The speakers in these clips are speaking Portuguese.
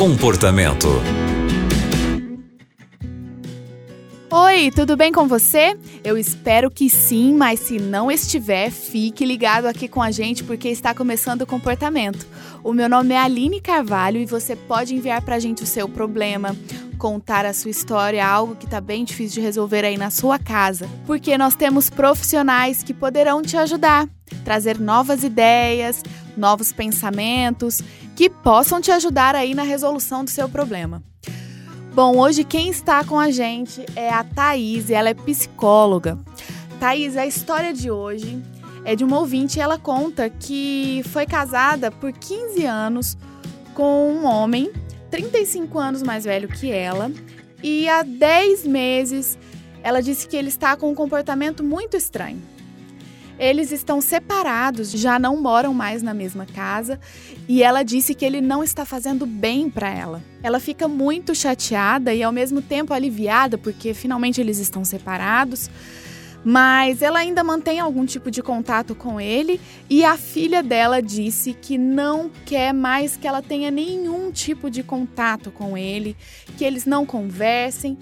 Comportamento. Oi, tudo bem com você? Eu espero que sim, mas se não estiver, fique ligado aqui com a gente porque está começando o comportamento. O meu nome é Aline Carvalho e você pode enviar para a gente o seu problema, contar a sua história, algo que está bem difícil de resolver aí na sua casa, porque nós temos profissionais que poderão te ajudar, trazer novas ideias, novos pensamentos que possam te ajudar aí na resolução do seu problema. Bom, hoje quem está com a gente é a Thaís, ela é psicóloga. Thaís, a história de hoje é de uma ouvinte e ela conta que foi casada por 15 anos com um homem 35 anos mais velho que ela e há 10 meses ela disse que ele está com um comportamento muito estranho. Eles estão separados, já não moram mais na mesma casa e ela disse que ele não está fazendo bem para ela. Ela fica muito chateada e ao mesmo tempo aliviada porque finalmente eles estão separados. Mas ela ainda mantém algum tipo de contato com ele e a filha dela disse que não quer mais que ela tenha nenhum tipo de contato com ele, que eles não conversem.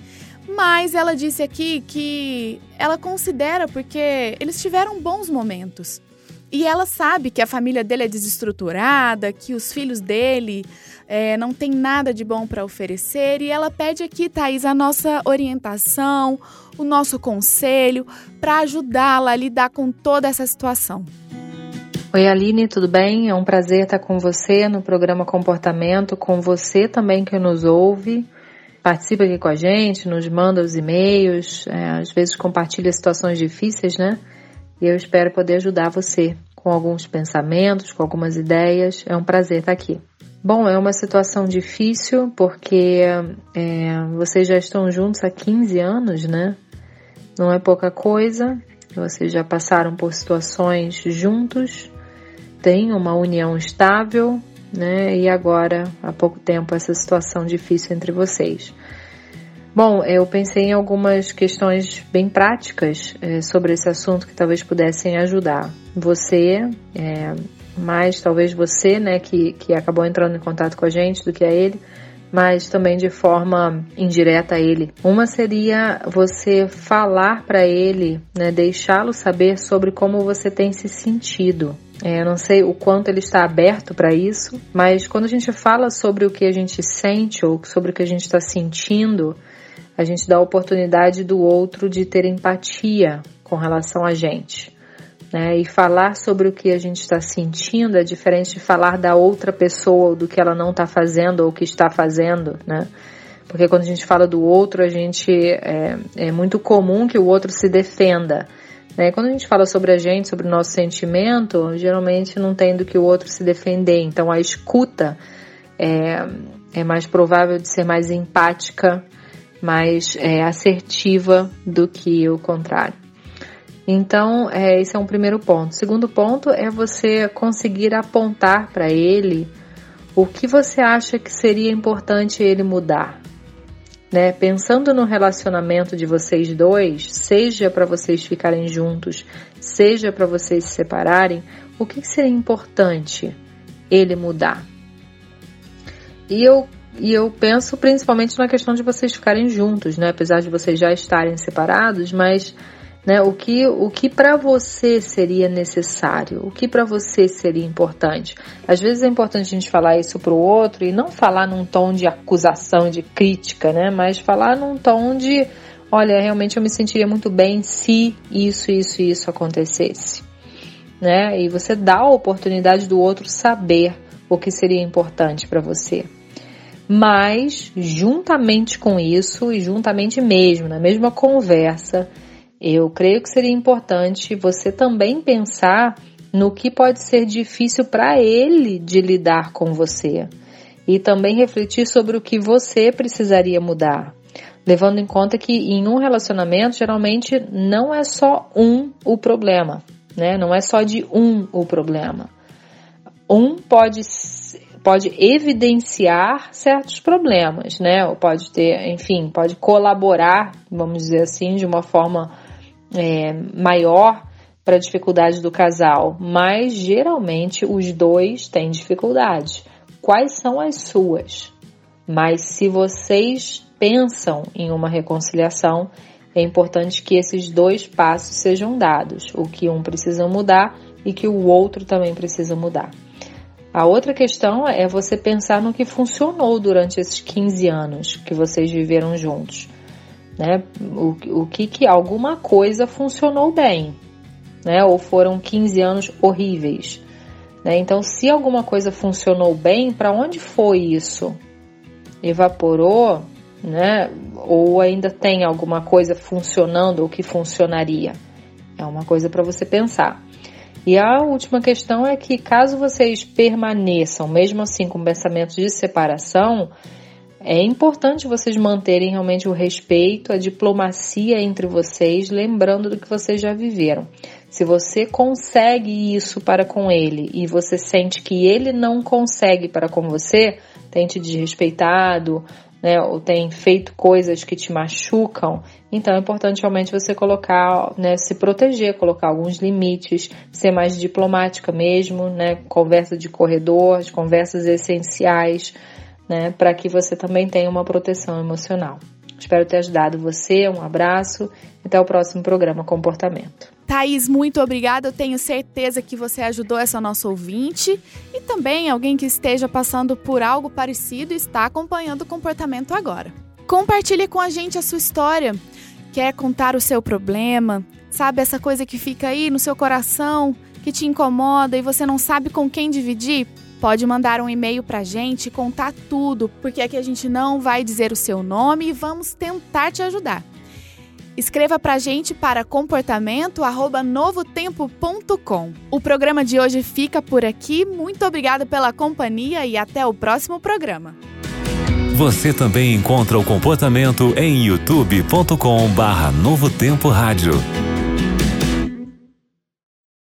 Mas ela disse aqui que ela considera porque eles tiveram bons momentos. E ela sabe que a família dele é desestruturada, que os filhos dele é, não tem nada de bom para oferecer. E ela pede aqui, Thaís, a nossa orientação, o nosso conselho, para ajudá-la a lidar com toda essa situação. Oi, Aline, tudo bem? É um prazer estar com você no programa Comportamento, com você também que nos ouve participa aqui com a gente, nos manda os e-mails, é, às vezes compartilha situações difíceis, né? E eu espero poder ajudar você com alguns pensamentos, com algumas ideias. É um prazer estar aqui. Bom, é uma situação difícil porque é, vocês já estão juntos há 15 anos, né? Não é pouca coisa. Vocês já passaram por situações juntos, têm uma união estável, né? E agora, há pouco tempo, essa situação difícil entre vocês. Bom, eu pensei em algumas questões bem práticas é, sobre esse assunto que talvez pudessem ajudar você, é, mais talvez você, né, que, que acabou entrando em contato com a gente do que a ele, mas também de forma indireta a ele. Uma seria você falar para ele, né, deixá-lo saber sobre como você tem se sentido. É, eu não sei o quanto ele está aberto para isso, mas quando a gente fala sobre o que a gente sente ou sobre o que a gente está sentindo, a gente dá a oportunidade do outro de ter empatia com relação a gente. Né? E falar sobre o que a gente está sentindo é diferente de falar da outra pessoa ou do que ela não está fazendo ou o que está fazendo, né? Porque quando a gente fala do outro, a gente é, é muito comum que o outro se defenda. Né? Quando a gente fala sobre a gente, sobre o nosso sentimento, geralmente não tem do que o outro se defender. Então a escuta é, é mais provável de ser mais empática mais é, assertiva do que o contrário. Então, é, esse é um primeiro ponto. Segundo ponto é você conseguir apontar para ele o que você acha que seria importante ele mudar. Né? Pensando no relacionamento de vocês dois, seja para vocês ficarem juntos, seja para vocês se separarem, o que seria importante ele mudar? E eu e eu penso principalmente na questão de vocês ficarem juntos, né? Apesar de vocês já estarem separados, mas né, o que, o que para você seria necessário? O que para você seria importante? Às vezes é importante a gente falar isso para o outro e não falar num tom de acusação, de crítica, né? Mas falar num tom de, olha, realmente eu me sentiria muito bem se isso, isso isso acontecesse, né? E você dá a oportunidade do outro saber o que seria importante para você. Mas, juntamente com isso, e juntamente mesmo, na mesma conversa, eu creio que seria importante você também pensar no que pode ser difícil para ele de lidar com você. E também refletir sobre o que você precisaria mudar. Levando em conta que em um relacionamento, geralmente, não é só um o problema, né? Não é só de um o problema. Um pode pode evidenciar certos problemas, né? Ou pode ter, enfim, pode colaborar, vamos dizer assim, de uma forma é, maior para a dificuldade do casal, mas geralmente os dois têm dificuldades. Quais são as suas? Mas se vocês pensam em uma reconciliação, é importante que esses dois passos sejam dados, o que um precisa mudar e que o outro também precisa mudar. A outra questão é você pensar no que funcionou durante esses 15 anos que vocês viveram juntos. Né? O, o que, que alguma coisa funcionou bem, né? Ou foram 15 anos horríveis. Né? Então, se alguma coisa funcionou bem, para onde foi isso? Evaporou, né? Ou ainda tem alguma coisa funcionando ou que funcionaria? É uma coisa para você pensar. E a última questão é que, caso vocês permaneçam, mesmo assim, com pensamentos de separação, é importante vocês manterem realmente o respeito, a diplomacia entre vocês, lembrando do que vocês já viveram. Se você consegue isso para com ele e você sente que ele não consegue para com você, tem te desrespeitado, né, ou tem feito coisas que te machucam, então é importante realmente você colocar, né, se proteger, colocar alguns limites, ser mais diplomática mesmo, né, conversa de corredor, conversas essenciais, né, para que você também tenha uma proteção emocional. Espero ter ajudado você, um abraço, até o próximo programa Comportamento. Thaís, muito obrigada. Eu tenho certeza que você ajudou essa nossa ouvinte e também alguém que esteja passando por algo parecido e está acompanhando o comportamento agora. Compartilhe com a gente a sua história. Quer contar o seu problema? Sabe essa coisa que fica aí no seu coração, que te incomoda e você não sabe com quem dividir? Pode mandar um e-mail para a gente contar tudo, porque aqui a gente não vai dizer o seu nome e vamos tentar te ajudar. Escreva pra gente para comportamento@novotempo.com. O programa de hoje fica por aqui. Muito obrigada pela companhia e até o próximo programa. Você também encontra o comportamento em youtube.com/novotempo rádio.